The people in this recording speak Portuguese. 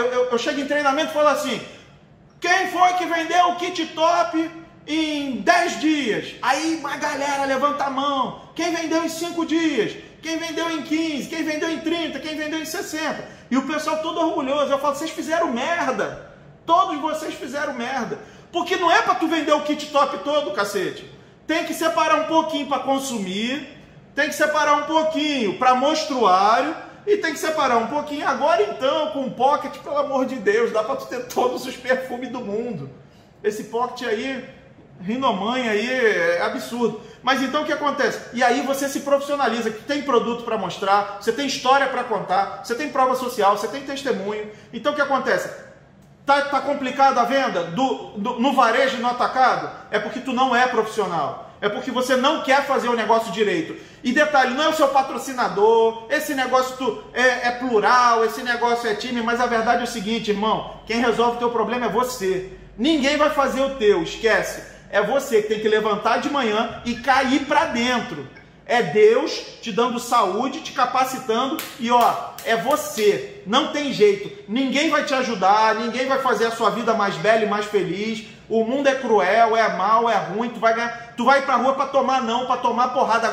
Eu, eu, eu chego em treinamento e falo assim: quem foi que vendeu o kit top em 10 dias? Aí uma galera levanta a mão. Quem vendeu em 5 dias? Quem vendeu em 15? Quem vendeu em 30? Quem vendeu em 60? E o pessoal todo orgulhoso. Eu falo: vocês fizeram merda. Todos vocês fizeram merda. Porque não é para tu vender o kit top todo, cacete. Tem que separar um pouquinho para consumir, tem que separar um pouquinho para mostruário e tem que separar um pouquinho agora então com o pocket, pelo amor de Deus, dá para tu ter todos os perfumes do mundo. Esse pocket aí, rinomãe aí, é absurdo. Mas então o que acontece? E aí você se profissionaliza, que tem produto para mostrar, você tem história para contar, você tem prova social, você tem testemunho. Então o que acontece? Tá, tá complicada a venda do, do, no varejo no atacado? É porque tu não é profissional. É porque você não quer fazer o negócio direito. E detalhe, não é o seu patrocinador, esse negócio é, é, plural, esse negócio é time, mas a verdade é o seguinte, irmão, quem resolve o teu problema é você. Ninguém vai fazer o teu, esquece. É você que tem que levantar de manhã e cair para dentro. É Deus te dando saúde, te capacitando e ó, é você. Não tem jeito. Ninguém vai te ajudar, ninguém vai fazer a sua vida mais bela e mais feliz. O mundo é cruel, é mal, é ruim. Tu vai ganhar, tu vai pra rua para tomar não, para tomar porrada.